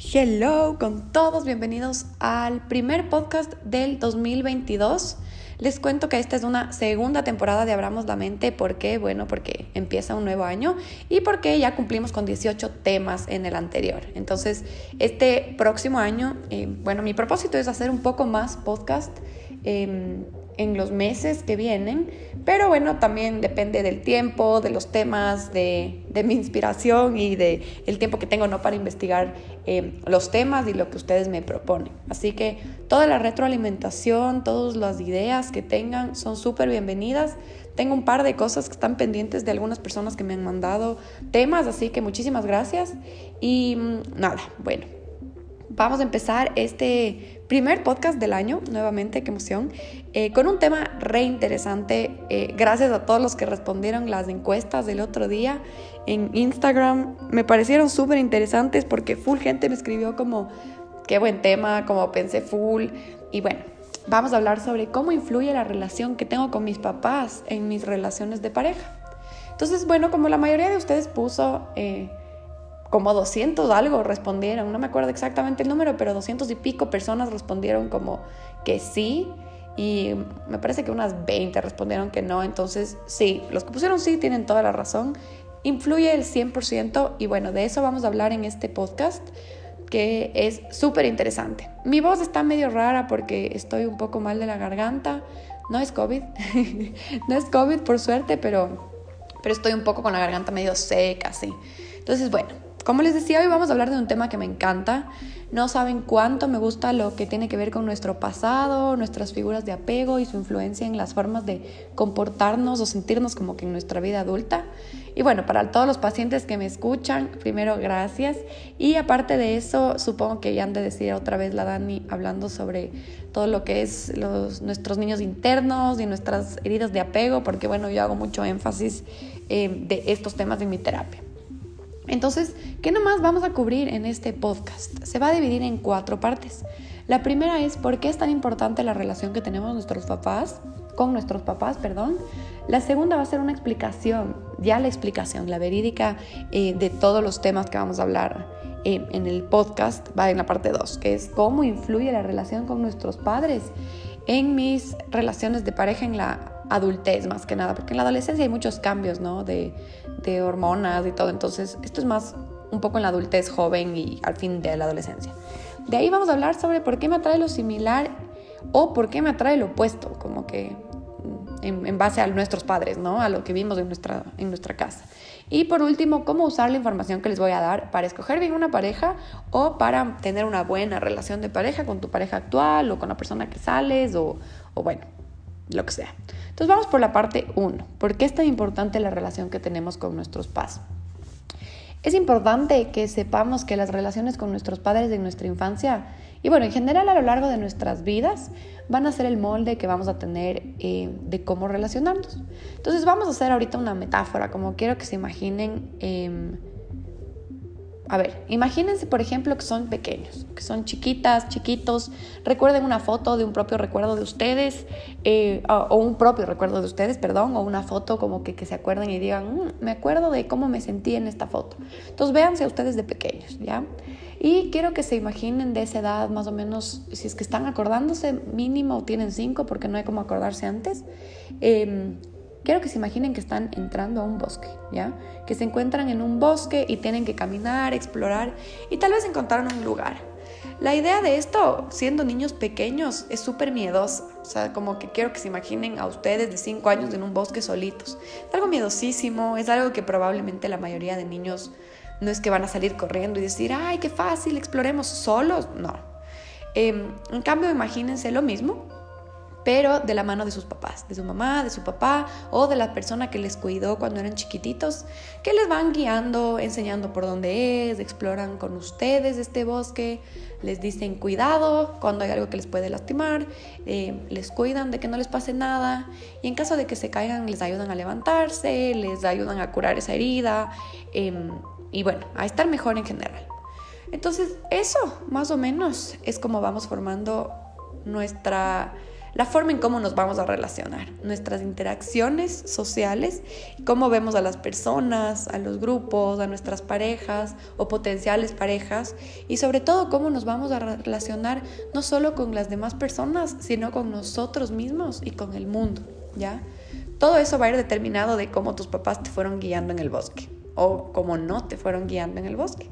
Hello con todos, bienvenidos al primer podcast del 2022. Les cuento que esta es una segunda temporada de Abramos la Mente. ¿Por qué? Bueno, porque empieza un nuevo año y porque ya cumplimos con 18 temas en el anterior. Entonces, este próximo año, eh, bueno, mi propósito es hacer un poco más podcast. Em, en los meses que vienen, pero bueno, también depende del tiempo, de los temas, de, mi inspiración y de el tiempo que tengo no para investigar eh, los temas y lo que ustedes me proponen. Así que toda la retroalimentación, todas las ideas que tengan son súper bienvenidas. Tengo un par de cosas que están pendientes de algunas personas que me han mandado temas, así que muchísimas gracias. Y mm, nada, bueno, vamos a empezar este primer podcast del año, nuevamente, qué emoción, eh, con un tema re interesante. Eh, gracias a todos los que respondieron las encuestas del otro día en Instagram. Me parecieron súper interesantes porque full gente me escribió como, qué buen tema, como pensé full. Y bueno, vamos a hablar sobre cómo influye la relación que tengo con mis papás en mis relaciones de pareja. Entonces, bueno, como la mayoría de ustedes puso... Eh, como 200 algo respondieron, no me acuerdo exactamente el número, pero 200 y pico personas respondieron como que sí y me parece que unas 20 respondieron que no, entonces sí, los que pusieron sí tienen toda la razón, influye el 100% y bueno, de eso vamos a hablar en este podcast que es súper interesante. Mi voz está medio rara porque estoy un poco mal de la garganta, no es COVID, no es COVID por suerte, pero, pero estoy un poco con la garganta medio seca, sí. Entonces, bueno, como les decía, hoy vamos a hablar de un tema que me encanta. No saben cuánto me gusta lo que tiene que ver con nuestro pasado, nuestras figuras de apego y su influencia en las formas de comportarnos o sentirnos como que en nuestra vida adulta. Y bueno, para todos los pacientes que me escuchan, primero gracias. Y aparte de eso, supongo que ya han de decir otra vez la Dani hablando sobre todo lo que es nuestros niños internos y nuestras heridas de apego, porque bueno, yo hago mucho énfasis eh, de estos temas en mi terapia. Entonces, ¿qué nomás vamos a cubrir en este podcast? Se va a dividir en cuatro partes. La primera es por qué es tan importante la relación que tenemos nuestros papás, con nuestros papás, perdón. La segunda va a ser una explicación, ya la explicación, la verídica eh, de todos los temas que vamos a hablar eh, en el podcast, va en la parte 2, que es cómo influye la relación con nuestros padres en mis relaciones de pareja en la adultez más que nada, porque en la adolescencia hay muchos cambios, ¿no? De, de hormonas y todo, entonces esto es más un poco en la adultez joven y al fin de la adolescencia. De ahí vamos a hablar sobre por qué me atrae lo similar o por qué me atrae lo opuesto, como que en, en, base a nuestros padres, ¿no? A lo que vimos en nuestra, en nuestra casa. Y por último, cómo usar la información que les voy a dar para escoger bien una pareja o para tener una buena relación de pareja con tu pareja actual o con la persona que sales o, o bueno, lo que sea. Entonces vamos por la parte 1. ¿Por qué es tan importante la relación que tenemos con nuestros padres? Es importante que sepamos que las relaciones con nuestros padres en nuestra infancia y bueno, en general a lo largo de nuestras vidas van a ser el molde que vamos a tener eh, de cómo relacionarnos. Entonces vamos a hacer ahorita una metáfora, como quiero que se imaginen em, a ver, imagínense por ejemplo que son pequeños, que son chiquitas, chiquitos. Recuerden una foto de un propio recuerdo de ustedes, eh, o un propio recuerdo de ustedes, perdón, o una foto como que, que se acuerden y digan, mm, me acuerdo de cómo me sentí en esta foto. Entonces véanse a ustedes de pequeños, ¿ya? Y quiero que se imaginen de esa edad más o menos, si es que están acordándose, mínimo tienen cinco porque no hay como acordarse antes. Eh, Quiero que se imaginen que están entrando a un bosque, ¿ya? Que se encuentran en un bosque y tienen que caminar, explorar y tal vez encontraron un lugar. La idea de esto, siendo niños pequeños, es súper miedosa. O sea, como que quiero que se imaginen a ustedes de 5 años en un bosque solitos. Es algo miedosísimo, es algo que probablemente la mayoría de niños no es que van a salir corriendo y decir, ay, qué fácil, exploremos solos. No. Em, en cambio, imagínense lo mismo, pero de la mano de sus papás, de su mamá, de su papá o de la persona que les cuidó cuando eran chiquititos, que les van guiando, enseñando por dónde es, exploran con ustedes este bosque, les dicen cuidado cuando hay algo que les puede lastimar, eh, les cuidan de que no les pase nada y en caso de que se caigan les ayudan a levantarse, les ayudan a curar esa herida em, y bueno, a estar mejor en general. Entonces eso más o menos es como vamos formando nuestra la forma en cómo nos vamos a relacionar, nuestras interacciones sociales, cómo vemos a las personas, a los grupos, a nuestras parejas o potenciales parejas y sobre todo cómo nos vamos a relacionar no solo con las demás personas, sino con nosotros mismos y con el mundo, ¿ya? Todo eso va a ir determinado de cómo tus papás te fueron guiando en el bosque o cómo no te fueron guiando en el bosque.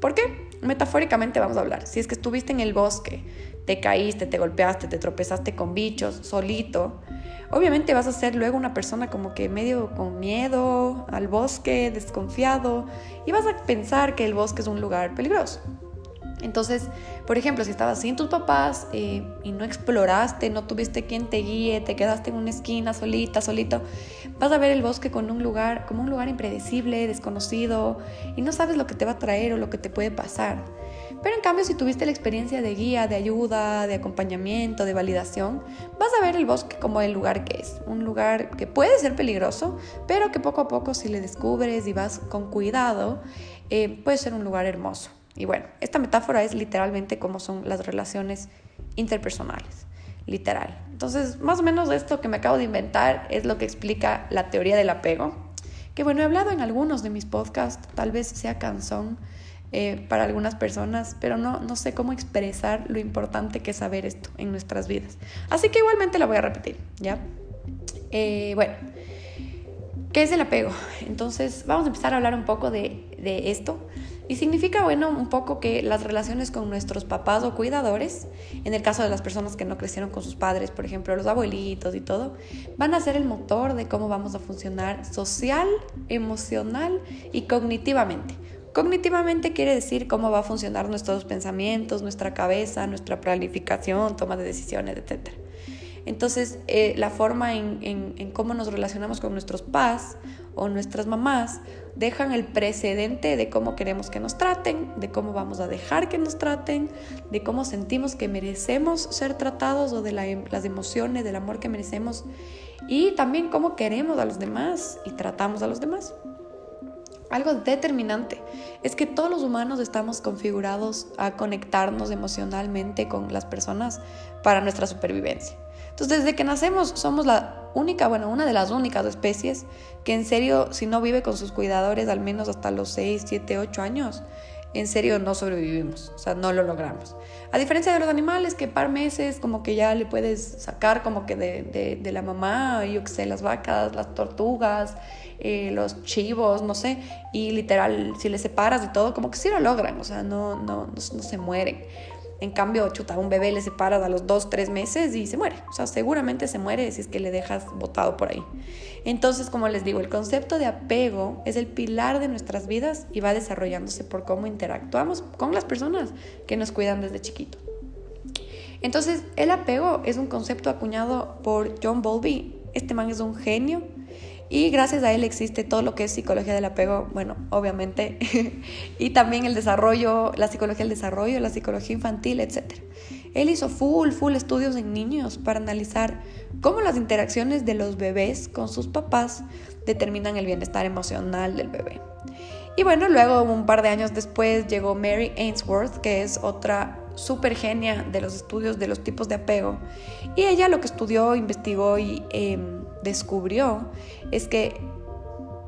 ¿Por qué? Metafóricamente vamos a hablar. Si es que estuviste en el bosque, te caíste, te golpeaste, te tropezaste con bichos, solito, obviamente vas a ser luego una persona como que medio con miedo al bosque, desconfiado, y vas a pensar que el bosque es un lugar peligroso. Entonces, por ejemplo, si estabas sin tus papás eh, y no exploraste, no tuviste quien te guíe, te quedaste en una esquina solita, solito, vas a ver el bosque con un lugar, como un lugar impredecible, desconocido, y no sabes lo que te va a traer o lo que te puede pasar. Pero en cambio, si tuviste la experiencia de guía, de ayuda, de acompañamiento, de validación, vas a ver el bosque como el lugar que es. Un lugar que puede ser peligroso, pero que poco a poco si le descubres y vas con cuidado, eh, puede ser un lugar hermoso. Y bueno, esta metáfora es literalmente cómo son las relaciones interpersonales, literal. Entonces, más o menos esto que me acabo de inventar es lo que explica la teoría del apego, que bueno, he hablado en algunos de mis podcasts, tal vez sea canción eh, para algunas personas, pero no, no sé cómo expresar lo importante que es saber esto en nuestras vidas. Así que igualmente la voy a repetir, ¿ya? Eh, bueno, ¿qué es el apego? Entonces, vamos a empezar a hablar un poco de, de esto. Y significa, bueno, un poco que las relaciones con nuestros papás o cuidadores, en el caso de las personas que no crecieron con sus padres, por ejemplo, los abuelitos y todo, van a ser el motor de cómo vamos a funcionar social, emocional y cognitivamente. Cognitivamente quiere decir cómo va a funcionar nuestros pensamientos, nuestra cabeza, nuestra planificación, toma de decisiones, etc. Entonces, eh, la forma en, cómo nos relacionamos con nuestros papás o nuestras mamás dejan el precedente de cómo queremos que nos traten, de cómo vamos a dejar que nos traten, de cómo sentimos que merecemos ser tratados o de las emociones, del amor que merecemos y también cómo queremos a los demás y tratamos a los demás. Algo determinante es que todos los humanos estamos configurados a conectarnos emocionalmente con las personas para nuestra supervivencia. Entonces, desde que nacemos somos la única, bueno, una de las únicas especies que en serio, si no vive con sus cuidadores al menos hasta los 6, 7, 8 años, en serio no sobrevivimos, o sea, no lo logramos. A diferencia de los animales que par meses como que ya le puedes sacar como que de, de, la mamá, yo que sé, las vacas, las tortugas, eh, los chivos, no sé, y literal, si les separas de todo, como que sí lo logran, o sea, no, no, no, no se mueren. En cambio, chuta, un bebé le separas a los dos, tres meses y se muere. O sea, seguramente se muere si es que le dejas botado por ahí. Entonces, como les digo, el concepto de apego es el pilar de nuestras vidas y va desarrollándose por cómo interactuamos con las personas que nos cuidan desde chiquito. Entonces, el apego es un concepto acuñado por John Bowlby. Este man es un genio y gracias a él existe todo lo que es psicología del apego, bueno, obviamente, y también el desarrollo, la psicología del desarrollo, la psicología infantil, etc. Él hizo full, full estudios en niños para analizar cómo las interacciones de los bebés con sus papás determinan el bienestar emocional del bebé. Y bueno, luego un par de años después llegó Mary Ainsworth, que es otra súper genia de los estudios de los tipos de apego. Y ella lo que estudió, investigó y em, descubrió es que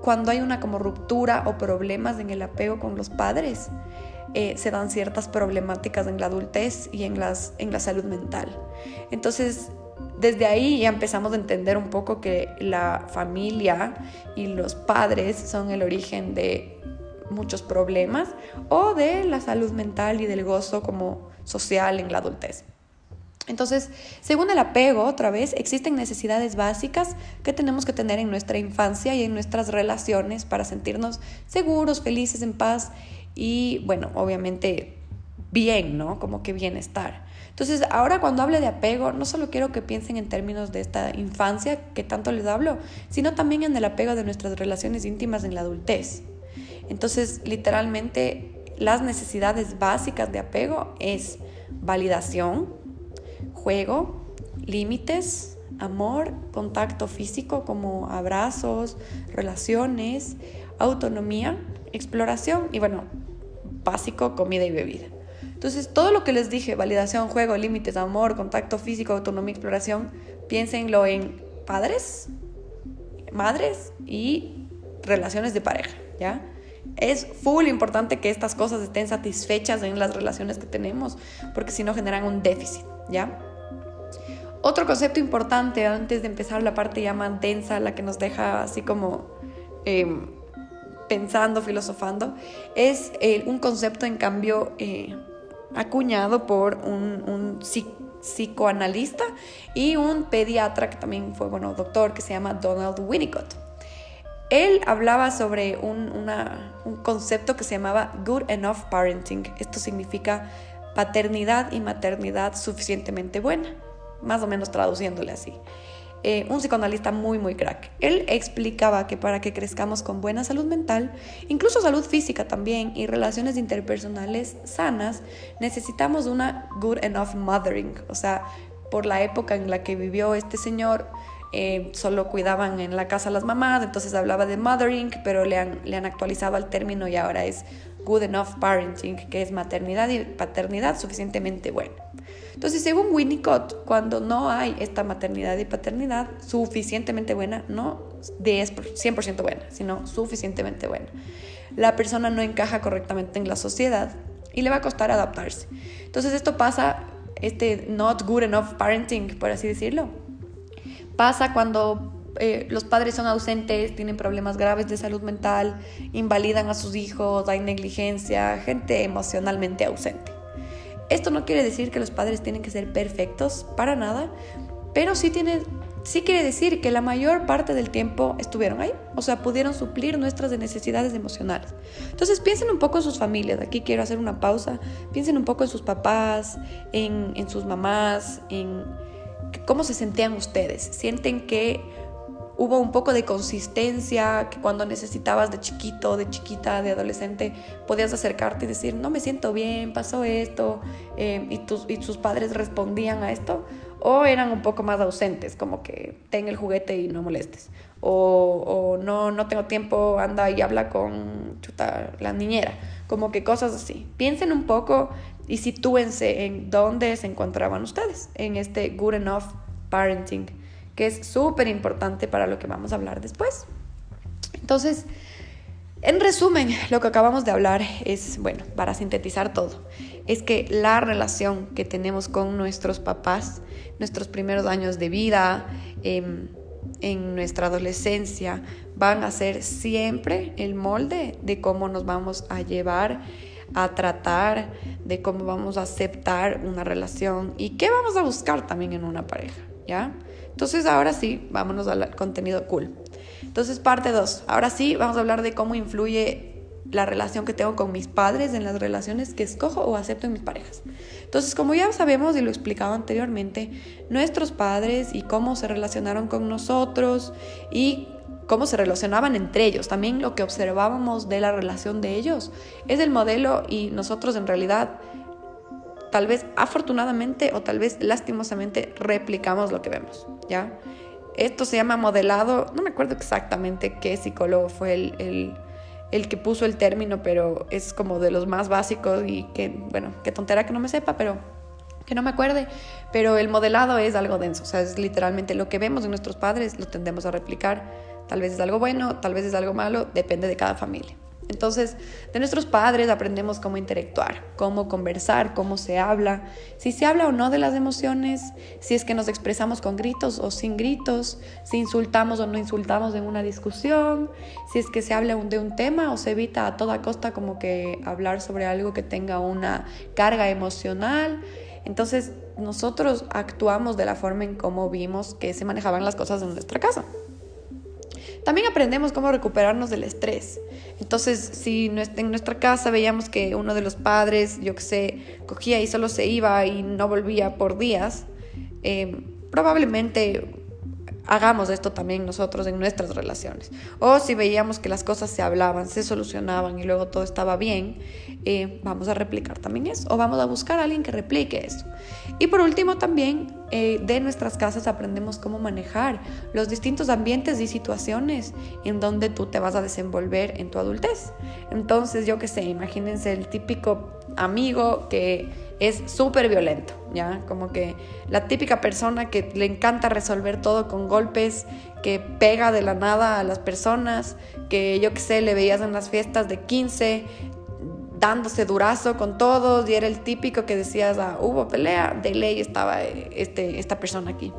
cuando hay una como ruptura o problemas en el apego con los padres, eh, se dan ciertas problemáticas en la adultez y en, en la salud mental. Entonces, desde ahí ya empezamos a entender un poco que la familia y los padres son el origen de muchos problemas o de la salud mental y del gozo como social en la adultez. Entonces, según el apego, otra vez, existen necesidades básicas que tenemos que tener en nuestra infancia y en nuestras relaciones para sentirnos seguros, felices, en paz y, bueno, obviamente bien, ¿no? Como que bienestar. Entonces, ahora cuando hable de apego, no solo quiero que piensen en términos de esta infancia que tanto les hablo, sino también en el apego de nuestras relaciones íntimas en la adultez. Entonces, literalmente, las necesidades básicas de apego es validación, juego, límites, amor, contacto físico como abrazos, relaciones, autonomía, exploración y bueno, básico, comida y bebida. Entonces, todo lo que les dije, validación, juego, límites, amor, contacto físico, autonomía, exploración, piénsenlo en padres, madres y relaciones de pareja, ¿ya? Es full importante que estas cosas estén satisfechas en las relaciones que tenemos, porque si no generan un déficit, ¿ya? Otro concepto importante antes de empezar la parte ya más densa, la que nos deja así como em, pensando, filosofando, es eh, un concepto en cambio eh, acuñado por un, psicoanalista y un pediatra que también fue, bueno, doctor, que se llama Donald Winnicott. Él hablaba sobre un, un concepto que se llamaba Good Enough Parenting. Esto significa paternidad y maternidad suficientemente buena, más o menos traduciéndole así. Eh, un psicoanalista muy, muy crack. Él explicaba que para que crezcamos con buena salud mental, incluso salud física también y relaciones interpersonales sanas, necesitamos una good enough mothering. O sea, por la época en la que vivió este señor, eh, solo cuidaban en la casa las mamás, entonces hablaba de mothering, pero le han, actualizado al término y ahora es good enough parenting, que es maternidad y paternidad suficientemente buena. Entonces, según Winnicott, cuando no hay esta maternidad y paternidad suficientemente buena, no de 100% buena, sino suficientemente buena, la persona no encaja correctamente en la sociedad y le va a costar adaptarse. Entonces, esto pasa, este not good enough parenting, por así decirlo, pasa cuando eh, los padres son ausentes, tienen problemas graves de salud mental, invalidan a sus hijos, hay negligencia, gente emocionalmente ausente. Esto no quiere decir que los padres tienen que ser perfectos, para nada, pero sí, tiene, sí quiere decir que la mayor parte del tiempo estuvieron ahí, o sea, pudieron suplir nuestras necesidades emocionales. Entonces piensen un poco en sus familias, aquí quiero hacer una pausa, piensen un poco en sus papás, en, en sus mamás, en cómo se sentían ustedes. Sienten que hubo un poco de consistencia, que cuando necesitabas de chiquito, de chiquita, de adolescente, podías acercarte y decir, no me siento bien, pasó esto, eh, y, tus, y sus padres respondían a esto, o eran un poco más ausentes, como que ten el juguete y no molestes, o, o no, no tengo tiempo, anda y habla con chuta, la niñera, como que cosas así. Piensen un poco y sitúense en dónde se encontraban ustedes, en este good enough parenting que es súper importante para lo que vamos a hablar después. Entonces, en resumen, lo que acabamos de hablar es, bueno, para sintetizar todo, es que la relación que tenemos con nuestros papás, nuestros primeros años de vida, em, en nuestra adolescencia, van a ser siempre el molde de cómo nos vamos a llevar a tratar, de cómo vamos a aceptar una relación y qué vamos a buscar también en una pareja, ¿ya? Entonces ahora sí, vámonos al contenido cool. Entonces parte 2. Ahora sí, vamos a hablar de cómo influye la relación que tengo con mis padres en las relaciones que escojo o acepto en mis parejas. Entonces, como ya sabemos y lo he explicado anteriormente, nuestros padres y cómo se relacionaron con nosotros y cómo se relacionaban entre ellos, también lo que observábamos de la relación de ellos, es el modelo y nosotros en realidad tal vez afortunadamente o tal vez lastimosamente replicamos lo que vemos, ¿ya? Esto se llama modelado, no me acuerdo exactamente qué psicólogo fue el, el, que puso el término, pero es como de los más básicos y que, bueno, qué tontera que no me sepa, pero que no me acuerde, pero el modelado es algo denso, o sea, es literalmente lo que vemos en nuestros padres, lo tendemos a replicar, tal vez es algo bueno, tal vez es algo malo, depende de cada familia. Entonces, de nuestros padres aprendemos cómo interactuar, cómo conversar, cómo se habla, si se habla o no de las emociones, si es que nos expresamos con gritos o sin gritos, si insultamos o no insultamos en una discusión, si es que se habla de un tema o se evita a toda costa como que hablar sobre algo que tenga una carga emocional. Entonces, nosotros actuamos de la forma en cómo vimos que se manejaban las cosas en nuestra casa. También aprendemos cómo recuperarnos del estrés. Entonces, si en nuestra casa veíamos que uno de los padres, yo que sé, cogía y solo se iba y no volvía por días, eh, probablemente hagamos esto también nosotros en nuestras relaciones. O si veíamos que las cosas se hablaban, se solucionaban y luego todo estaba bien, eh, vamos a replicar también eso. O vamos a buscar a alguien que replique eso. Y por último también eh, de nuestras casas aprendemos cómo manejar los distintos ambientes y situaciones en donde tú te vas a desenvolver en tu adultez. Entonces, yo qué sé, imagínense el típico amigo que es súper violento, ¿ya? Como que la típica persona que le encanta resolver todo con golpes, que pega de la nada a las personas, que yo qué sé, le veías en las fiestas de 15, dándose durazo con todos y era el típico que decías, ah, hubo pelea, de ley estaba eh, este, esta persona aquí.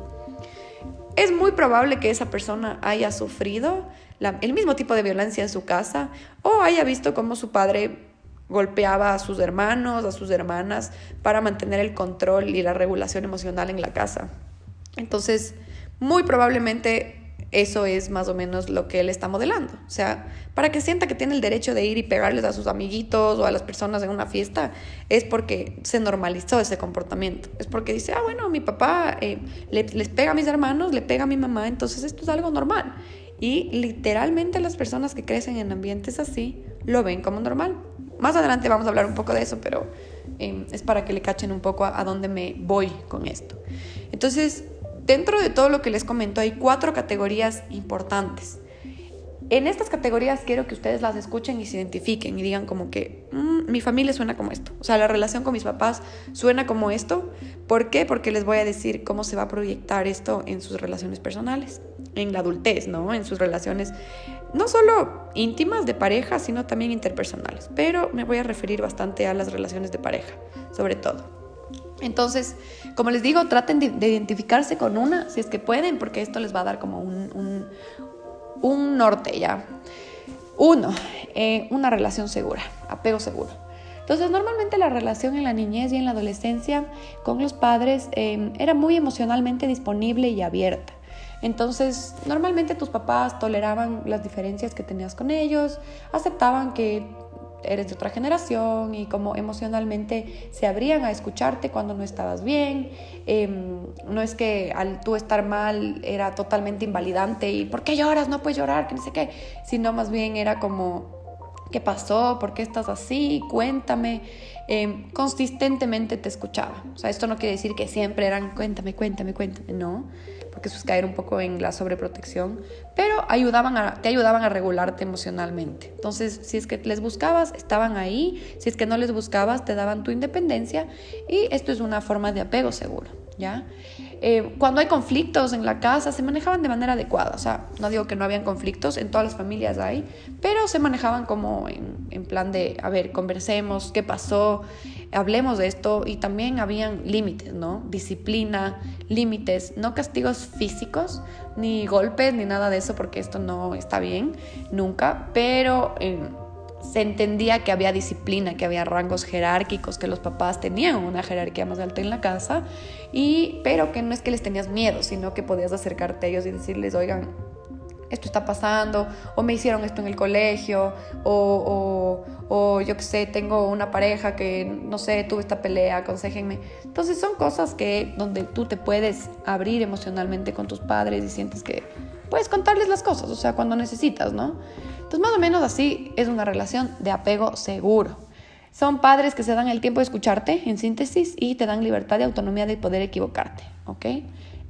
Es muy probable que esa persona haya sufrido el mismo tipo de violencia en su casa o haya visto cómo su padre golpeaba a sus hermanos, a sus hermanas, para mantener el control y la regulación emocional en la casa. Entonces, muy probablemente eso es más o menos lo que él está modelando. O sea, para que sienta que tiene el derecho de ir y pegarles a sus amiguitos o a las personas en una fiesta, es porque se normalizó ese comportamiento. Es porque dice, ah, bueno, mi papá eh, les pega a mis hermanos, le pega a mi mamá, entonces esto es algo normal. Y literalmente las personas que crecen en ambientes así lo ven como normal. Más adelante vamos a hablar un poco de eso, pero eh, es para que le cachen un poco a, a dónde me voy con esto. Entonces, Dentro de todo lo que les comento hay cuatro categorías importantes. En estas categorías quiero que ustedes las escuchen y se identifiquen y digan como que mm, mi familia suena como esto. O sea, la relación con mis papás suena como esto. ¿Por qué? Porque les voy a decir cómo se va a proyectar esto en sus relaciones personales, en la adultez, ¿no? En sus relaciones no solo íntimas de pareja, sino también interpersonales. Pero me voy a referir bastante a las relaciones de pareja, sobre todo. Entonces, como les digo, traten de, identificarse con una si es que pueden, porque esto les va a dar como un, norte ya. Uno, eh, una relación segura, apego seguro. Entonces, normalmente la relación en la niñez y en la adolescencia con los padres eh, era muy emocionalmente disponible y abierta. Entonces, normalmente tus papás toleraban las diferencias que tenías con ellos, aceptaban que eres de otra generación y como emocionalmente se abrían a escucharte cuando no estabas bien. Em, no es que al tú estar mal era totalmente invalidante y ¿por qué lloras? No puedes llorar, que no sé qué, sino más bien era como ¿qué pasó? ¿Por qué estás así? Cuéntame. Em, consistentemente te escuchaba. O sea, esto no quiere decir que siempre eran cuéntame, cuéntame, cuéntame, no porque eso es caer un poco en la sobreprotección, pero ayudaban a, te ayudaban a regularte emocionalmente. Entonces, si es que les buscabas, estaban ahí, si es que no les buscabas, te daban tu independencia y esto es una forma de apego seguro, ¿ya? Eh, cuando hay conflictos en la casa, se manejaban de manera adecuada, o sea, no digo que no habían conflictos, en todas las familias hay, pero se manejaban como en, en plan de, a ver, conversemos, qué pasó, hablemos de esto y también habían límites, ¿no? Disciplina, límites, no castigos físicos, ni golpes, ni nada de eso, porque esto no está bien nunca, pero eh, se entendía que había disciplina, que había rangos jerárquicos, que los papás tenían una jerarquía más alta en la casa, y, pero que no es que les tenías miedo, sino que podías acercarte a ellos y decirles, oigan, esto está pasando, o me hicieron esto en el colegio, o, o, yo qué sé, tengo una pareja que, no sé, tuve esta pelea, aconsejenme. Entonces son cosas que donde tú te puedes abrir emocionalmente con tus padres y sientes que puedes contarles las cosas, o sea, cuando necesitas, ¿no? Entonces más o menos así es una relación de apego seguro. Son padres que se dan el tiempo de escucharte, en síntesis, y te dan libertad y autonomía de poder equivocarte, ¿ok?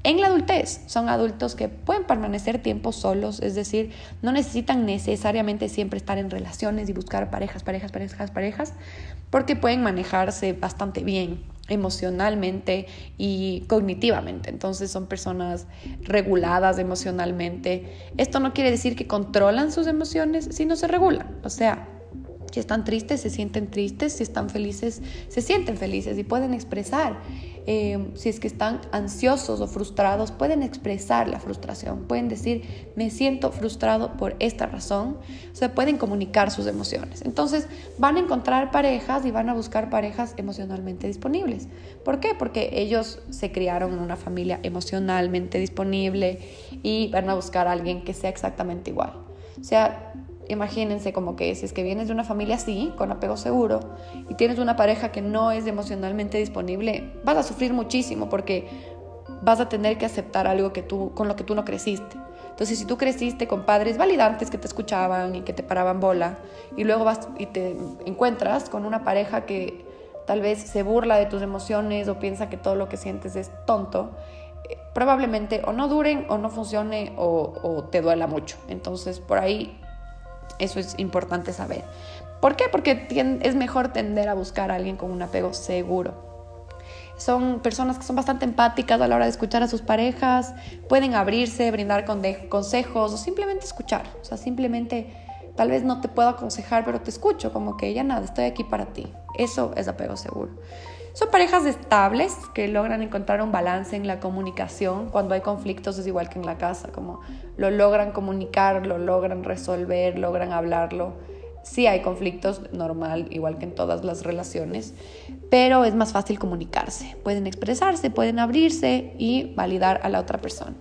En la adultez son adultos que pueden permanecer tiempo solos, es decir, no necesitan necesariamente siempre estar en relaciones y buscar parejas, parejas, parejas, parejas, porque pueden manejarse bastante bien emocionalmente y cognitivamente. Entonces son personas reguladas emocionalmente. Esto no quiere decir que controlan sus emociones, sino se regulan. O sea, si están tristes, se sienten tristes, si están felices, se sienten felices y pueden expresar eh, si es que están ansiosos o frustrados, pueden expresar la frustración, pueden decir, me siento frustrado por esta razón, o sea, pueden comunicar sus emociones. Entonces, van a encontrar parejas y van a buscar parejas emocionalmente disponibles. ¿Por qué? Porque ellos se criaron en una familia emocionalmente disponible y van a buscar a alguien que sea exactamente igual. O sea, imagínense como que si es que vienes de una familia así, con apego seguro, y tienes una pareja que no es emocionalmente disponible, vas a sufrir muchísimo porque vas a tener que aceptar algo que tú, con lo que tú no creciste. Entonces, si tú creciste con padres validantes que te escuchaban y que te paraban bola, y luego vas y te encuentras con una pareja que tal vez se burla de tus emociones o piensa que todo lo que sientes es tonto, eh, probablemente o no duren o no funcione o, o te duela mucho. Entonces, por ahí eso es importante saber. ¿Por qué? Porque es mejor tender a buscar a alguien con un apego seguro son personas que son bastante empáticas a la hora de escuchar a sus parejas, pueden abrirse, brindar consejos o simplemente escuchar. O sea, simplemente tal vez no te puedo aconsejar, pero te escucho, como que ya nada, estoy aquí para ti. Eso es apego seguro. Son parejas estables que logran encontrar un balance en la comunicación. Cuando hay conflictos es igual que en la casa, como lo logran comunicar, lo logran resolver, logran hablarlo Sí hay conflictos, normal, igual que en todas las relaciones, pero es más fácil comunicarse. Pueden expresarse, pueden abrirse y validar a la otra persona.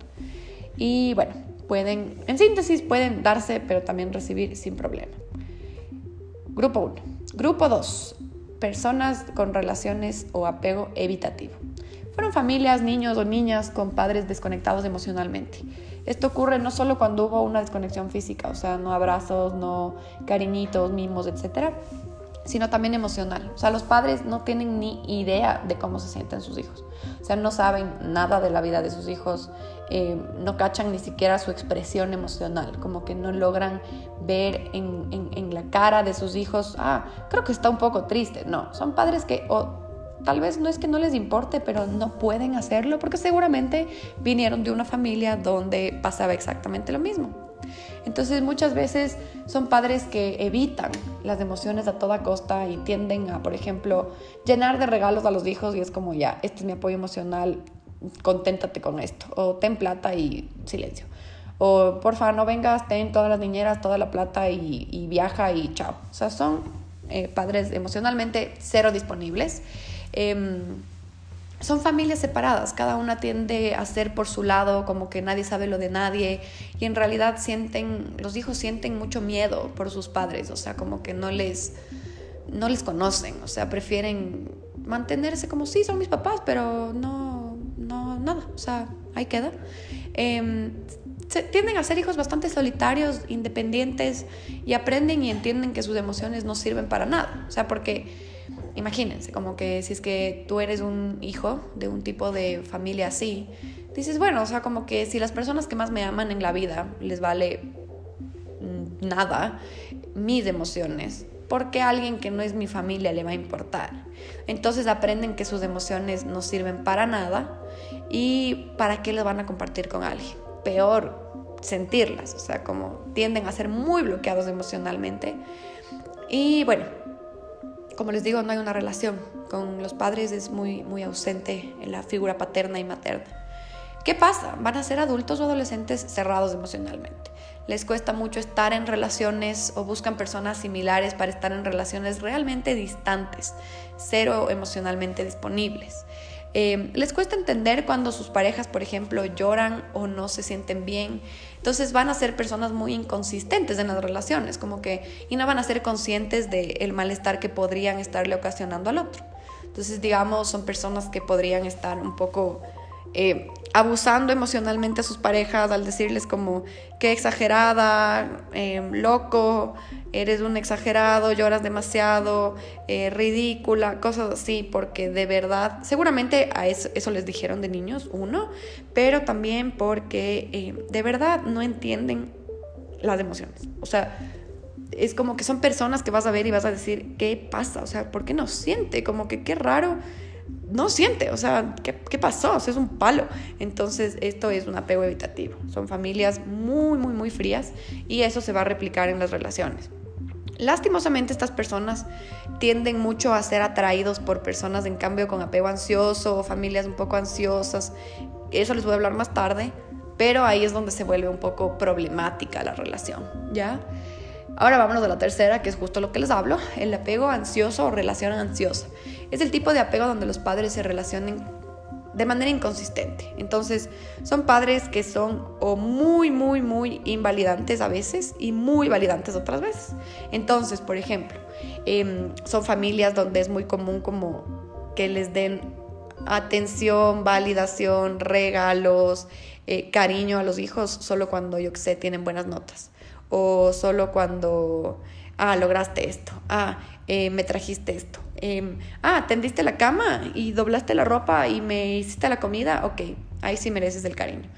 Y bueno, pueden, en síntesis, pueden darse, pero también recibir sin problema. Grupo 1. Grupo 2. Personas con relaciones o apego evitativo. Fueron familias, niños o niñas con padres desconectados emocionalmente esto ocurre no solo cuando hubo una desconexión física, o sea, no abrazos, no cariñitos, mimos, etcétera, sino también emocional. O sea, los padres no tienen ni idea de cómo se sienten sus hijos. O sea, no saben nada de la vida de sus hijos, eh, no cachan ni siquiera su expresión emocional, como que no logran ver en, la cara de sus hijos, ah, creo que está un poco triste. No, son padres que Tal vez no es que no les importe, pero no pueden hacerlo porque seguramente vinieron de una familia donde pasaba exactamente lo mismo. Entonces muchas veces son padres que evitan las emociones a toda costa y tienden a, por ejemplo, llenar de regalos a los hijos y es como ya, este es mi apoyo emocional, conténtate con esto, o ten plata y silencio. O porfa, no vengas, ten todas las niñeras, toda la plata y, viaja y chao. O sea, son eh, padres emocionalmente cero disponibles Em, son familias separadas, cada una tiende a ser por su lado, como que nadie sabe lo de nadie, y en realidad sienten, los hijos sienten mucho miedo por sus padres, o sea, como que no les, no les conocen, o sea, prefieren mantenerse como sí, son mis papás, pero no, no, nada, o sea, ahí queda. Em, tienden a ser hijos bastante solitarios, independientes, y aprenden y entienden que sus emociones no sirven para nada, o sea, porque Imagínense, como que si es que tú eres un hijo de un tipo de familia así, dices, bueno, o sea, como que si las personas que más me aman en la vida les vale mm, nada mis emociones, ¿por qué a alguien que no es mi familia le va a importar? Entonces aprenden que sus emociones no sirven para nada y para qué les van a compartir con alguien. Peor sentirlas, o sea, como tienden a ser muy bloqueados emocionalmente. Y bueno, como les digo, no hay una relación. Con los padres es muy, muy ausente en la figura paterna y materna. ¿Qué pasa? Van a ser adultos o adolescentes cerrados emocionalmente. Les cuesta mucho estar en relaciones o buscan personas similares para estar en relaciones realmente distantes, cero emocionalmente disponibles. Eh, les cuesta entender cuando sus parejas, por ejemplo, lloran o no se sienten bien. Entonces van a ser personas muy inconsistentes en las relaciones, como que, y no van a ser conscientes del malestar que podrían estarle ocasionando al otro. Entonces, digamos, son personas que podrían estar un poco eh, abusando emocionalmente a sus parejas al decirles como qué exagerada, em, loco, eres un exagerado, lloras demasiado, eh, ridícula, cosas así, porque de verdad, seguramente a eso, eso les dijeron de niños, uno, pero también porque em, de verdad no entienden las emociones. O sea, es como que son personas que vas a ver y vas a decir, ¿qué pasa? O sea, ¿por qué no siente? Como que qué raro no siente, o sea, ¿qué, pasó? O sea, es un palo. Entonces, esto es un apego evitativo. Son familias muy, muy, muy frías y eso se va a replicar en las relaciones. Lastimosamente, estas personas tienden mucho a ser atraídos por personas, en cambio, con apego ansioso o familias un poco ansiosas. Eso les voy a hablar más tarde, pero ahí es donde se vuelve un poco problemática la relación, ¿ya? Ahora vámonos a la tercera, que es justo lo que les hablo, el apego ansioso o relación ansiosa. Es el tipo de apego donde los padres se relacionen de manera inconsistente. Entonces, son padres que son o muy, muy, muy invalidantes a veces y muy validantes otras veces. Entonces, por ejemplo, em, son familias donde es muy común como que les den atención, validación, regalos, eh, cariño a los hijos solo cuando, yo que sé, tienen buenas notas o solo cuando ah, lograste esto, ah, eh, me trajiste esto, em, ah, tendiste la cama y doblaste la ropa y me hiciste la comida, ok, ahí sí mereces el cariño.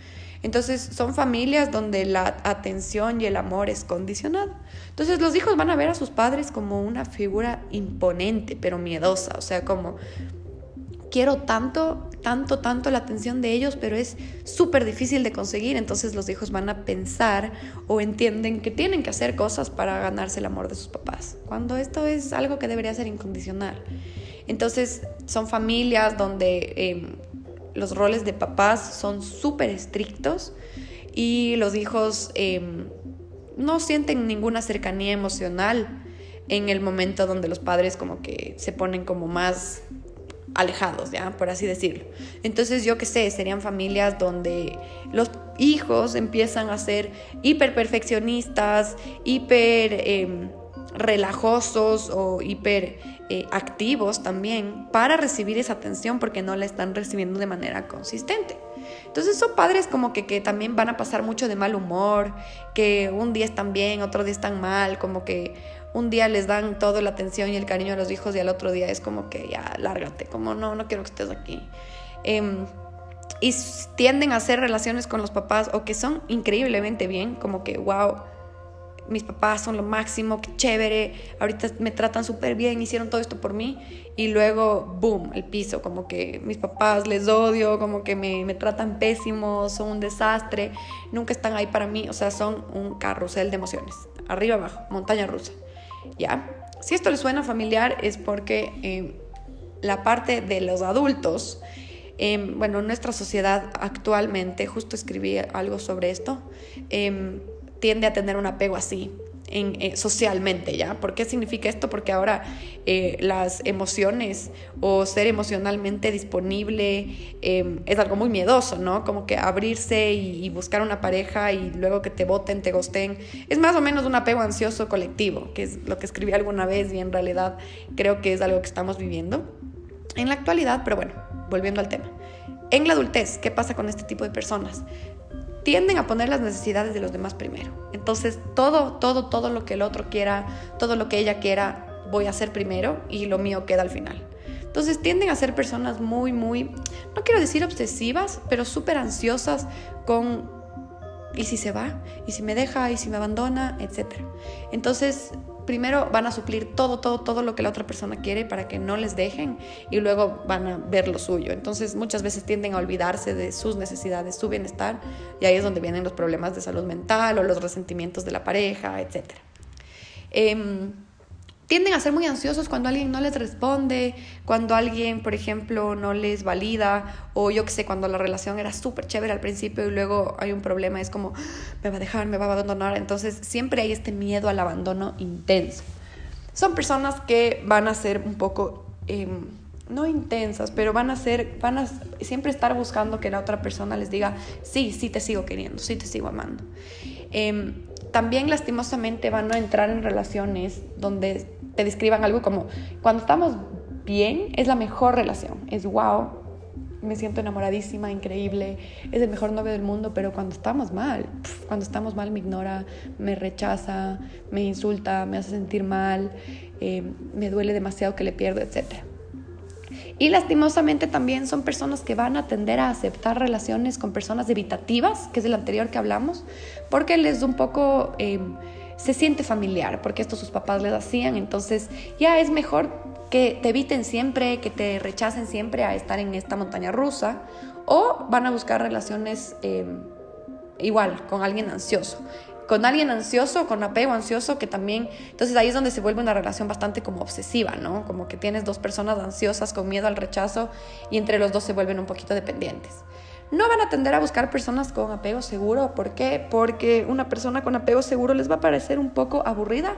Entonces son familias donde la atención y el amor es condicionado. Entonces los hijos van a ver a sus padres como una figura imponente, pero miedosa, o sea, como quiero tanto, tanto, tanto la atención de ellos, pero es súper difícil de conseguir, entonces los hijos van a pensar o entienden que tienen que hacer cosas para ganarse el amor de sus papás, cuando esto es algo que debería ser incondicional. Entonces son familias donde em, los roles de papás son súper estrictos y los hijos em, no sienten ninguna cercanía emocional en el momento donde los padres como que se ponen como más alejados, ¿ya? Por así decirlo. Entonces, yo qué sé, serían familias donde los hijos empiezan a ser hiper perfeccionistas, hiper em, relajosos o hiper eh, activos también para recibir esa atención porque no la están recibiendo de manera consistente. Entonces son padres como que, que, también van a pasar mucho de mal humor, que un día están bien, otro día están mal, como que un día les dan toda la atención y el cariño a los hijos y al otro día es como que ya, lárgate, como no, no quiero que estés aquí. Em, y tienden a hacer relaciones con los papás o que son increíblemente bien, como que, wow, mis papás son lo máximo, qué chévere, ahorita me tratan súper bien, hicieron todo esto por mí y luego, boom, el piso, como que mis papás les odio, como que me, me tratan pésimo, son un desastre, nunca están ahí para mí, o sea, son un carrusel de emociones, arriba abajo, montaña rusa. ¿Ya? Si esto les suena familiar es porque em, la parte de los adultos, eh, bueno, nuestra sociedad actualmente, justo escribí algo sobre esto, em, tiende a tener un apego así, eh, socialmente, ¿ya? ¿Por qué significa esto? Porque ahora eh, las emociones o ser emocionalmente disponible em, es algo muy miedoso, ¿no? Como que abrirse y, buscar una pareja y luego que te voten, te gosten, es más o menos un apego ansioso colectivo, que es lo que escribí alguna vez y en realidad creo que es algo que estamos viviendo en la actualidad, pero bueno, volviendo al tema. En la adultez, ¿qué pasa con este tipo de personas? Tienden a poner las necesidades de los demás primero. Entonces, todo, todo, todo lo que el otro quiera, todo lo que ella quiera, voy a hacer primero y lo mío queda al final. Entonces tienden a ser personas muy, muy, no quiero decir obsesivas, pero súper ansiosas con, ¿y si se va? ¿Y si me deja? ¿Y si me abandona? Etcétera. Entonces primero van a suplir todo, todo, todo lo que la otra persona quiere para que no les dejen y luego van a ver lo suyo. Entonces muchas veces tienden a olvidarse de sus necesidades, su bienestar y ahí es donde vienen los problemas de salud mental o los resentimientos de la pareja, etc. tienden a ser muy ansiosos cuando alguien no les responde, cuando alguien, por ejemplo, no les valida, o yo que sé, cuando la relación era súper chévere al principio y luego hay un problema, es como, me va a dejar, me va a abandonar. Entonces siempre hay este miedo al abandono intenso. Son personas que van a ser un poco, em, no intensas, pero van a ser, van a siempre estar buscando que la otra persona les diga, sí, sí te sigo queriendo, sí te sigo amando. Em, también lastimosamente van a entrar en relaciones donde te describan algo como, cuando estamos bien, es la mejor relación, es wow, me siento enamoradísima, increíble, es el mejor novio del mundo, pero cuando estamos mal, cuando estamos mal me ignora, me rechaza, me insulta, me hace sentir mal, eh, me duele demasiado que le pierdo, etc. Y lastimosamente también son personas que van a tender a aceptar relaciones con personas evitativas, que es el anterior que hablamos, porque les da un poco... Eh, se siente familiar, porque esto sus papás les hacían, entonces ya es mejor que te eviten siempre, que te rechacen siempre a estar en esta montaña rusa, o van a buscar relaciones eh, igual, con alguien ansioso. Con alguien ansioso, con apego ansioso, que también, entonces ahí es donde se vuelve una relación bastante como obsesiva, ¿no? Como que tienes dos personas ansiosas con miedo al rechazo y entre los dos se vuelven un poquito dependientes no van a tender a buscar personas con apego seguro. ¿Por qué? Porque una persona con apego seguro les va a parecer un poco aburrida,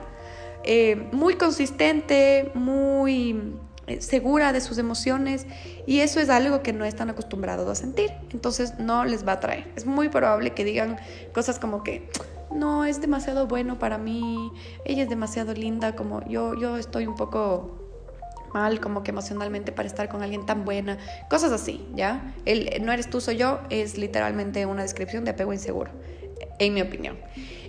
eh, muy consistente, muy eh, segura de sus emociones y eso es algo que no están acostumbrados a sentir. Entonces no les va a atraer. Es muy probable que digan cosas como que no es demasiado bueno para mí, ella es demasiado linda, como yo, yo estoy un poco mal como que emocionalmente para estar con alguien tan buena, cosas así, ¿ya? El no eres tú, soy yo es literalmente una descripción de apego inseguro, en mi opinión.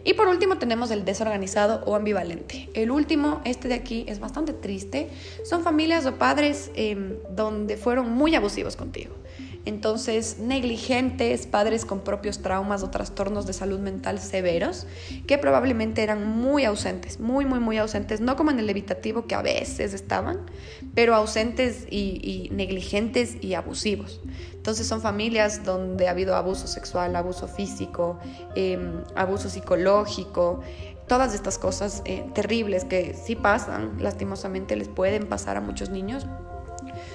Y por último tenemos el desorganizado o ambivalente. El último, este de aquí, es bastante triste. Son familias o padres em, donde fueron muy abusivos contigo. Entonces, negligentes, padres con propios traumas o trastornos de salud mental severos, que probablemente eran muy ausentes, muy, muy, muy ausentes, no como en el evitativo que a veces estaban, pero ausentes y, negligentes y abusivos. Entonces son familias donde ha habido abuso sexual, abuso físico, em, abuso psicológico, todas estas cosas eh, terribles que sí pasan, lastimosamente les pueden pasar a muchos niños.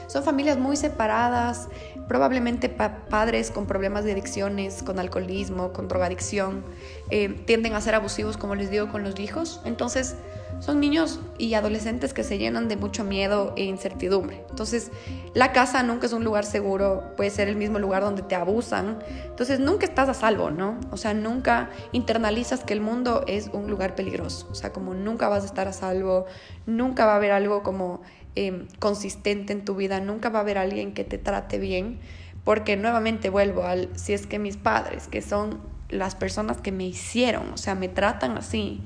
Son familias muy separadas, probablemente padres con problemas de adicciones, con alcoholismo, con drogadicción, eh, tienden a ser abusivos, como les digo, con los hijos. Entonces, son niños y adolescentes que se llenan de mucho miedo e incertidumbre. Entonces, la casa nunca es un lugar seguro, puede ser el mismo lugar donde te abusan. Entonces, nunca estás a salvo, ¿no? O sea, nunca internalizas que el mundo es un lugar peligroso. O sea, como nunca vas a estar a salvo, nunca va a haber algo como Em, consistente en tu vida, nunca va a haber alguien que te trate bien, porque nuevamente vuelvo al, si es que mis padres, que son las personas que me hicieron, o sea, me tratan así,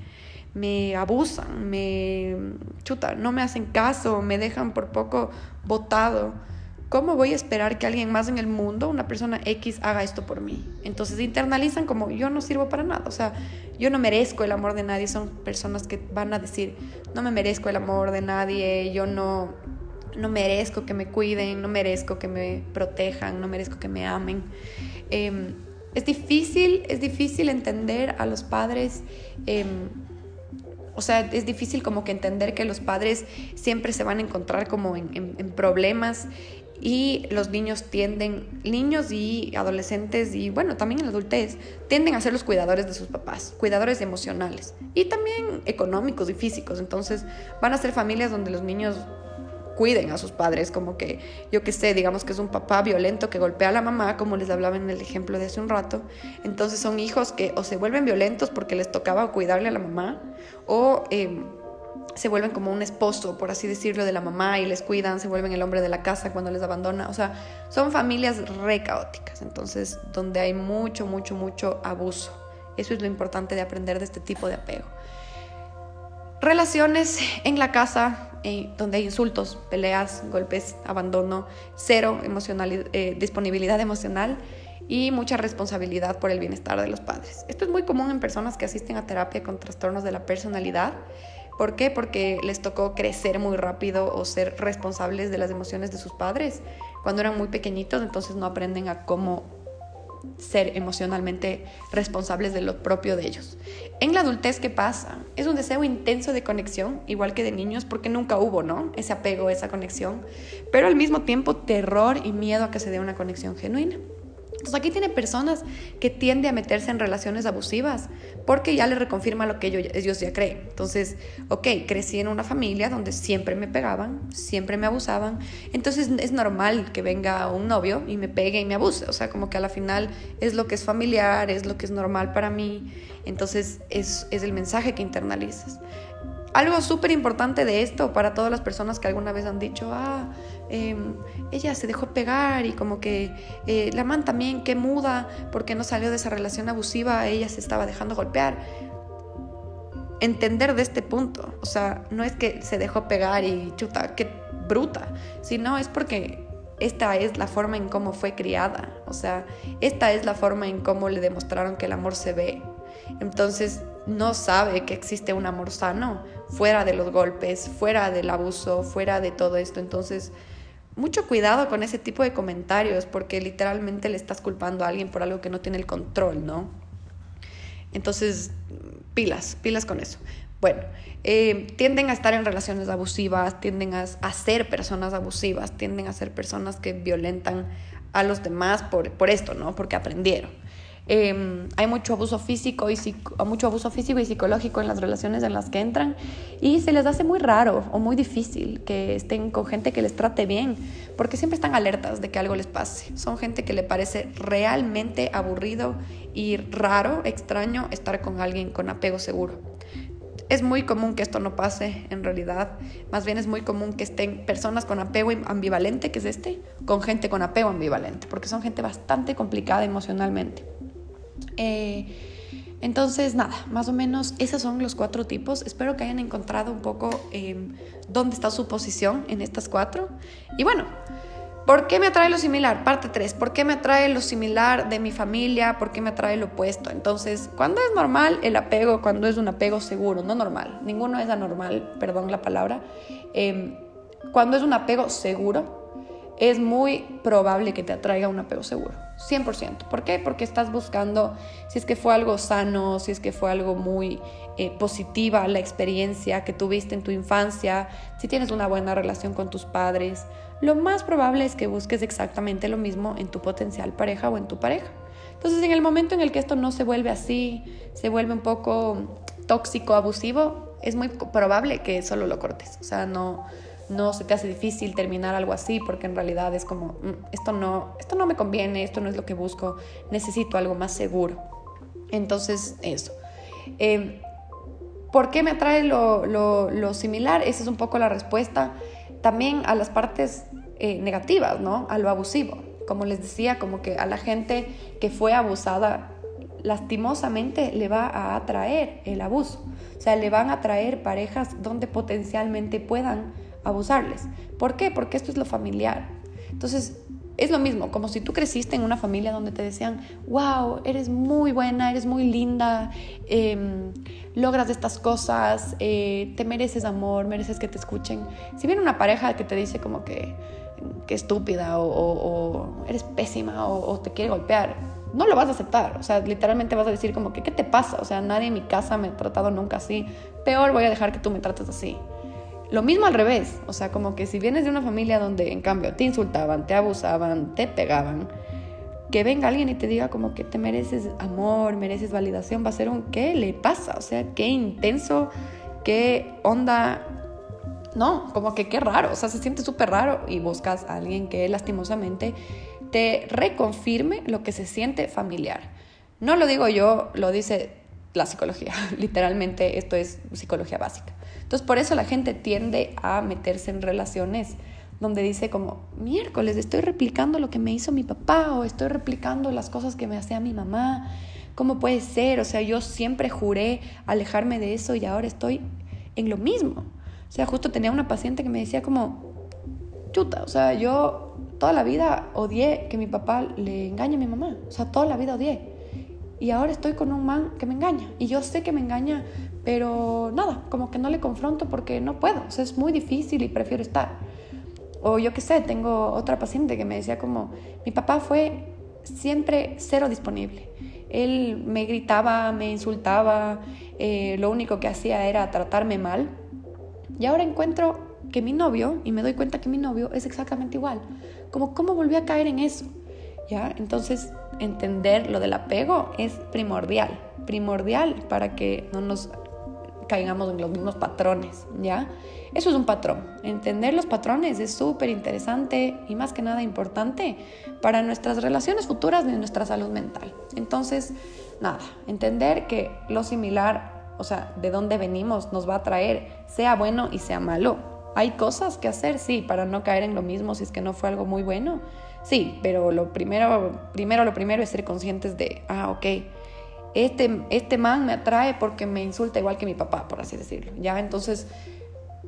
me abusan, me chuta, no me hacen caso, me dejan por poco botado ¿cómo voy a esperar que alguien más en el mundo, una persona X, haga esto por mí? Entonces internalizan como yo no sirvo para nada, o sea, yo no merezco el amor de nadie, son personas que van a decir, no me merezco el amor de nadie, yo no, no merezco que me cuiden, no merezco que me protejan, no merezco que me amen. Em, es difícil, es difícil entender a los padres. Em, o sea, es difícil como que entender que los padres siempre se van a encontrar como en, en problemas y los niños tienden, niños y adolescentes y bueno, también en la adultez, tienden a ser los cuidadores de sus papás, cuidadores emocionales y también económicos y físicos. Entonces van a ser familias donde los niños cuiden a sus padres, como que yo que sé, digamos que es un papá violento que golpea a la mamá, como les hablaba en el ejemplo de hace un rato, entonces son hijos que o se vuelven violentos porque les tocaba cuidarle a la mamá o... Eh, se vuelven como un esposo, por así decirlo, de la mamá y les cuidan, se vuelven el hombre de la casa cuando les abandona. O sea, son familias re caóticas, entonces, donde hay mucho, mucho, mucho abuso. Eso es lo importante de aprender de este tipo de apego. Relaciones en la casa, eh, donde hay insultos, peleas, golpes, abandono, cero eh, disponibilidad emocional y mucha responsabilidad por el bienestar de los padres. Esto es muy común en personas que asisten a terapia con trastornos de la personalidad ¿Por qué? Porque les tocó crecer muy rápido o ser responsables de las emociones de sus padres cuando eran muy pequeñitos, entonces no aprenden a cómo ser emocionalmente responsables de lo propio de ellos. En la adultez, ¿qué pasa? Es un deseo intenso de conexión, igual que de niños, porque nunca hubo, ¿no? Ese apego, esa conexión, pero al mismo tiempo terror y miedo a que se dé una conexión genuina. Entonces aquí tiene personas que tienden a meterse en relaciones abusivas porque ya les reconfirma lo que ellos, ya creen. Entonces, ok, crecí en una familia donde siempre me pegaban, siempre me abusaban. Entonces es normal que venga un novio y me pegue y me abuse. O sea, como que a la final es lo que es familiar, es lo que es normal para mí. Entonces es, es el mensaje que internalizas. Algo súper importante de esto para todas las personas que alguna vez han dicho, ah, em, ella se dejó pegar y como que eh, la man también, que muda, porque no salió de esa relación abusiva, ella se estaba dejando golpear. Entender de este punto, o sea, no es que se dejó pegar y chuta, qué bruta, sino es porque esta es la forma en cómo fue criada, o sea, esta es la forma en cómo le demostraron que el amor se ve. Entonces, no sabe que existe un amor sano fuera de los golpes, fuera del abuso, fuera de todo esto. Entonces, mucho cuidado con ese tipo de comentarios porque literalmente le estás culpando a alguien por algo que no tiene el control, ¿no? Entonces, pilas, pilas con eso. Bueno, eh, tienden a estar en relaciones abusivas, tienden a, a, ser personas abusivas, tienden a ser personas que violentan a los demás por, por esto, ¿no? Porque aprendieron. Em, hay mucho abuso físico y mucho abuso físico y psicológico en las relaciones en las que entran y se les hace muy raro o muy difícil que estén con gente que les trate bien porque siempre están alertas de que algo les pase. Son gente que le parece realmente aburrido y raro, extraño estar con alguien con apego seguro. Es muy común que esto no pase en realidad, más bien es muy común que estén personas con apego ambivalente, que es este, con gente con apego ambivalente, porque son gente bastante complicada emocionalmente. Eh, Entonces, nada, más o menos esos son los cuatro tipos. Espero que hayan encontrado un poco em, dónde está su posición en estas cuatro. Y bueno, ¿por qué me atrae lo similar? Parte 3. ¿Por qué me atrae lo similar de mi familia? ¿Por qué me atrae lo opuesto? Entonces, cuando es normal el apego, cuando es un apego seguro, no normal, ninguno es anormal, perdón la palabra. Em, cuando es un apego seguro, es muy probable que te atraiga un apego seguro. 100%. ¿Por qué? Porque estás buscando si es que fue algo sano, si es que fue algo muy eh, positiva la experiencia que tuviste en tu infancia, si tienes una buena relación con tus padres. Lo más probable es que busques exactamente lo mismo en tu potencial pareja o en tu pareja. Entonces, en el momento en el que esto no se vuelve así, se vuelve un poco tóxico, abusivo, es muy probable que solo lo cortes. O sea, no, no se te hace difícil terminar algo así porque en realidad es como, mm, esto no, esto no me conviene, esto no es lo que busco, necesito algo más seguro. Entonces, eso. Eh, ¿Por qué me atrae lo, similar? Esa es un poco la respuesta. También a las partes eh, negativas, ¿no? A lo abusivo. Como les decía, como que a la gente que fue abusada, lastimosamente le va a atraer el abuso. O sea, le van a atraer parejas donde potencialmente puedan abusarles. ¿Por qué? Porque esto es lo familiar. Entonces, es lo mismo, como si tú creciste en una familia donde te decían, wow, eres muy buena, eres muy linda, em, logras estas cosas, eh, te mereces amor, mereces que te escuchen. Si viene una pareja que te dice como que, que estúpida o, eres pésima o, o, te quiere golpear, no lo vas a aceptar. O sea, literalmente vas a decir como que, ¿qué te pasa? O sea, nadie en mi casa me ha tratado nunca así. Peor voy a dejar que tú me trates así. Lo mismo al revés, o sea, como que si vienes de una familia donde en cambio te insultaban, te abusaban, te pegaban, que venga alguien y te diga como que te mereces amor, mereces validación, va a ser un ¿qué le pasa? O sea, qué intenso, qué onda. No, como que qué raro, o sea, se siente súper raro y buscas a alguien que lastimosamente te reconfirme lo que se siente familiar. No lo digo yo, lo dice la psicología, literalmente esto es psicología básica. Entonces por eso la gente tiende a meterse en relaciones donde dice como, miércoles, estoy replicando lo que me hizo mi papá o estoy replicando las cosas que me hacía mi mamá. ¿Cómo puede ser? O sea, yo siempre juré alejarme de eso y ahora estoy en lo mismo. O sea, justo tenía una paciente que me decía como, chuta, o sea, yo toda la vida odié que mi papá le engañe a mi mamá. O sea, toda la vida odié. Y ahora estoy con un man que me engaña. Y yo sé que me engaña pero nada, como que no le confronto porque no puedo, o sea, es muy difícil y prefiero estar. O yo qué sé, tengo otra paciente que me decía como, mi papá fue siempre cero disponible. Él me gritaba, me insultaba, eh, lo único que hacía era tratarme mal. Y ahora encuentro que mi novio, y me doy cuenta que mi novio es exactamente igual. Como, ¿cómo volví a caer en eso? ¿Ya? Entonces, entender lo del apego es primordial, primordial para que no nos caigamos en los mismos patrones, ¿ya? Eso es un patrón. Entender los patrones es súper interesante y más que nada importante para nuestras relaciones futuras y nuestra salud mental. Entonces, nada, entender que lo similar, o sea, de dónde venimos, nos va a traer, sea bueno y sea malo. Hay cosas que hacer, sí, para no caer en lo mismo si es que no fue algo muy bueno. Sí, pero lo primero, primero lo primero es ser conscientes de, ah, ok, este, este man me atrae porque me insulta igual que mi papá, por así decirlo, ¿ya? Entonces,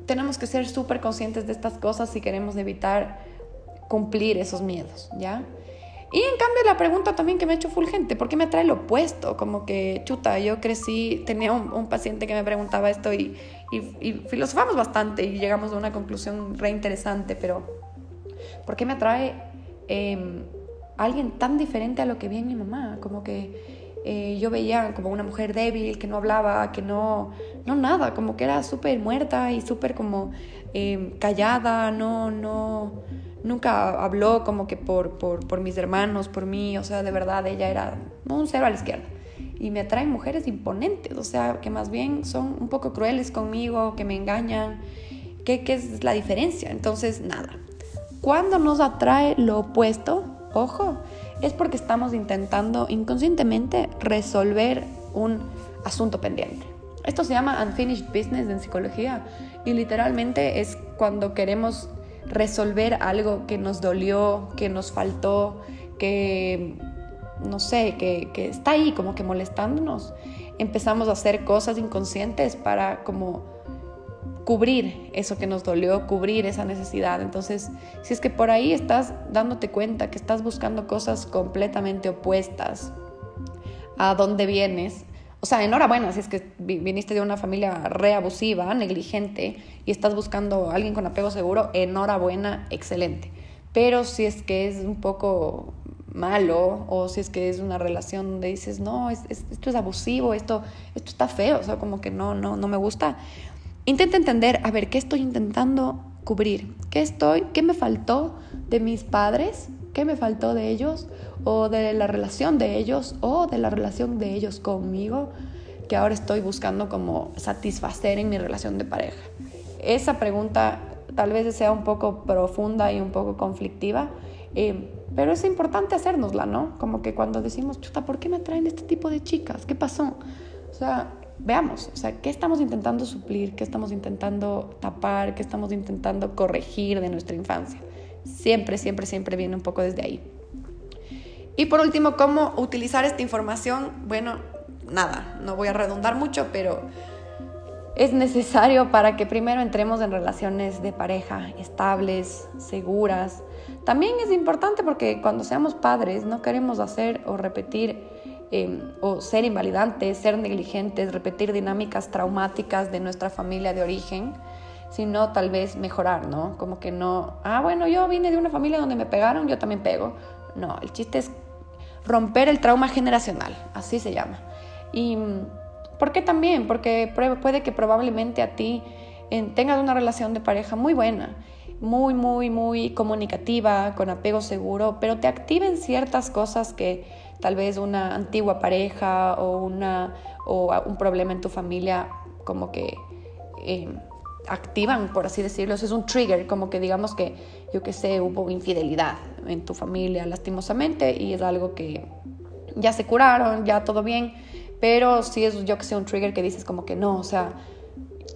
tenemos que ser súper conscientes de estas cosas si queremos evitar cumplir esos miedos, ¿ya? Y en cambio la pregunta también que me ha hecho fulgente, ¿por qué me atrae lo opuesto? Como que, chuta, yo crecí, tenía un, paciente que me preguntaba esto y, y, filosofamos bastante y llegamos a una conclusión re interesante, pero ¿por qué me atrae em, alguien tan diferente a lo que vi en mi mamá? Como que eh, yo veía como una mujer débil, que no hablaba, que no, no nada, como que era súper muerta y súper como em, callada, no, no, nunca habló como que por, por, por, mis hermanos, por mí, o sea, de verdad ella era un cero a la izquierda. Y me atraen mujeres imponentes, o sea, que más bien son un poco crueles conmigo, que me engañan. ¿Qué, qué es la diferencia? Entonces, nada. Cuando nos atrae lo opuesto, ojo, es porque estamos intentando inconscientemente resolver un asunto pendiente. Esto se llama unfinished business en psicología y literalmente es cuando queremos resolver algo que nos dolió, que nos faltó, que no sé, que, está ahí como que molestándonos. empezamos a hacer cosas inconscientes para como cubrir eso que nos dolió, cubrir esa necesidad. Entonces, si es que por ahí estás dándote cuenta que estás buscando cosas completamente opuestas a dónde vienes, o sea, enhorabuena si es que viniste de una familia reabusiva, negligente y estás buscando a alguien con apego seguro, enhorabuena, excelente. Pero si es que es un poco malo o si es que es una relación donde dices, no, esto es abusivo, esto, esto está feo, o sea, como que no, no, no me gusta. Intenta entender, a ver, ¿qué estoy intentando cubrir? ¿Qué estoy, qué me faltó de mis padres? ¿Qué me faltó de ellos? ¿O de la relación de ellos? ¿O de la relación de ellos conmigo? Que ahora estoy buscando como satisfacer en mi relación de pareja. Esa pregunta tal vez sea un poco profunda y un poco conflictiva, eh, pero es importante hacérnosla, ¿no? Como que cuando decimos, chuta, ¿por qué me atraen este tipo de chicas? ¿Qué pasó? O sea, veamos, o sea, ¿qué estamos intentando suplir? ¿Qué estamos intentando tapar? ¿Qué estamos intentando corregir de nuestra infancia? Siempre, siempre, siempre viene un poco desde ahí. Y por último, ¿cómo utilizar esta información? Bueno, nada, no voy a redundar mucho, pero es necesario para que primero entremos en relaciones de pareja estables, seguras, también es importante porque cuando seamos padres no queremos hacer o repetir em, o ser invalidantes, ser negligentes, repetir dinámicas traumáticas de nuestra familia de origen, sino tal vez mejorar, ¿no? Como que no, ah, bueno, yo vine de una familia donde me pegaron, yo también pego. No, el chiste es romper el trauma generacional, así se llama. ¿Y por qué también? Porque puede que probablemente a ti tengas una relación de pareja muy buena muy, muy, muy comunicativa, con apego seguro, pero te activen ciertas cosas que tal vez una antigua pareja o, una, o un problema en tu familia como que em, activan, por así decirlo. es un trigger, como que digamos que, yo que sé, hubo infidelidad en tu familia lastimosamente y es algo que ya se curaron, ya todo bien, pero si es yo que sé un trigger que dices como que no, o sea,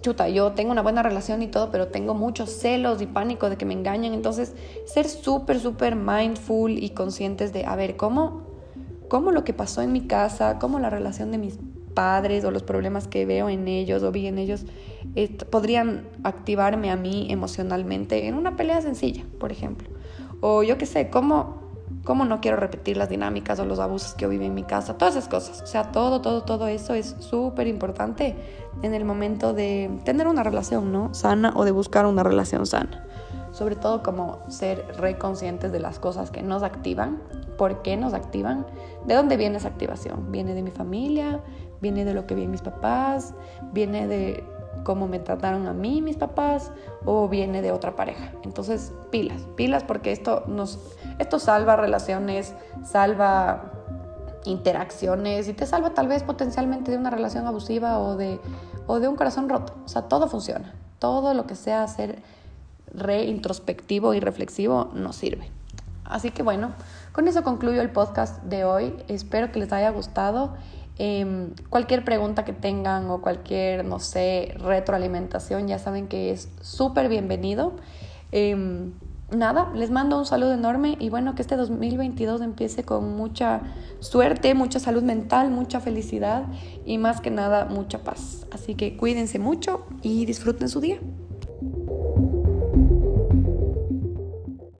chuta, yo tengo una buena relación y todo, pero tengo muchos celos y pánico de que me engañen. Entonces, ser súper, súper mindful y conscientes de, a ver, ¿cómo, cómo lo que pasó en mi casa, cómo la relación de mis padres o los problemas que veo en ellos o vi en ellos podrían activarme a mí emocionalmente en una pelea sencilla, por ejemplo. O yo qué sé, cómo cómo no quiero repetir las dinámicas o los abusos que yo viví en mi casa, todas esas cosas. O sea, todo, todo, todo eso es súper importante en el momento de tener una relación, ¿no? Sana o de buscar una relación sana. Sobre todo como ser reconscientes de las cosas que nos activan, por qué nos activan, de dónde viene esa activación. Viene de mi familia, viene de lo que vi en mis papás, viene de cómo me trataron a mí mis papás o viene de otra pareja. Entonces, pilas, pilas porque esto nos esto salva relaciones, salva interacciones y te salva tal vez potencialmente de una relación abusiva o de, o de un corazón roto. O sea, todo funciona. Todo lo que sea ser reintrospectivo y reflexivo nos sirve. Así que bueno, con eso concluyo el podcast de hoy. Espero que les haya gustado. Em, cualquier pregunta que tengan o cualquier, no sé, retroalimentación, ya saben que es súper bienvenido. Em, nada, les mando un saludo enorme y bueno, que este 2022 empiece con mucha suerte, mucha salud mental, mucha felicidad y más que nada mucha paz. Así que cuídense mucho y disfruten su día.